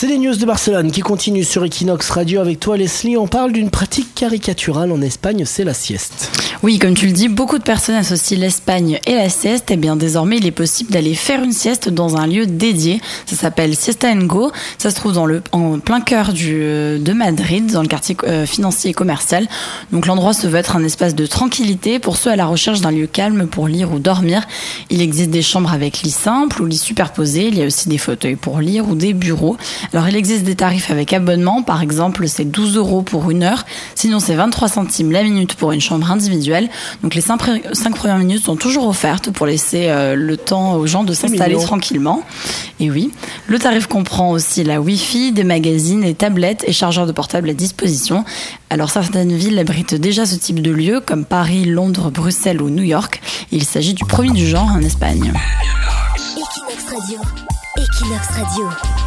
C'est les news de Barcelone qui continuent sur Equinox Radio avec toi Leslie. On parle d'une pratique caricaturale en Espagne, c'est la sieste. Oui, comme tu le dis, beaucoup de personnes associent l'Espagne et la sieste. Et eh bien désormais, il est possible d'aller faire une sieste dans un lieu dédié. Ça s'appelle Siesta Go. Ça se trouve en plein cœur euh, de Madrid, dans le quartier euh, financier et commercial. Donc l'endroit se veut être un espace de tranquillité pour ceux à la recherche d'un lieu calme pour lire ou dormir. Il existe des chambres avec lit simple ou lit superposé. Il y a aussi des fauteuils pour lire ou des bureaux. Alors il existe des tarifs avec abonnement, par exemple c'est 12 euros pour une heure, sinon c'est 23 centimes la minute pour une chambre individuelle. Donc les 5, premières minutes sont toujours offertes pour laisser euh, le temps aux gens de s'installer tranquillement. Et oui, le tarif comprend aussi la Wi-Fi, des magazines, des tablettes et chargeurs de portable à disposition. Alors certaines villes abritent déjà ce type de lieu comme Paris, Londres, Bruxelles ou New York. Il s'agit du premier du genre en Espagne. Equinox Radio. Equinox Radio.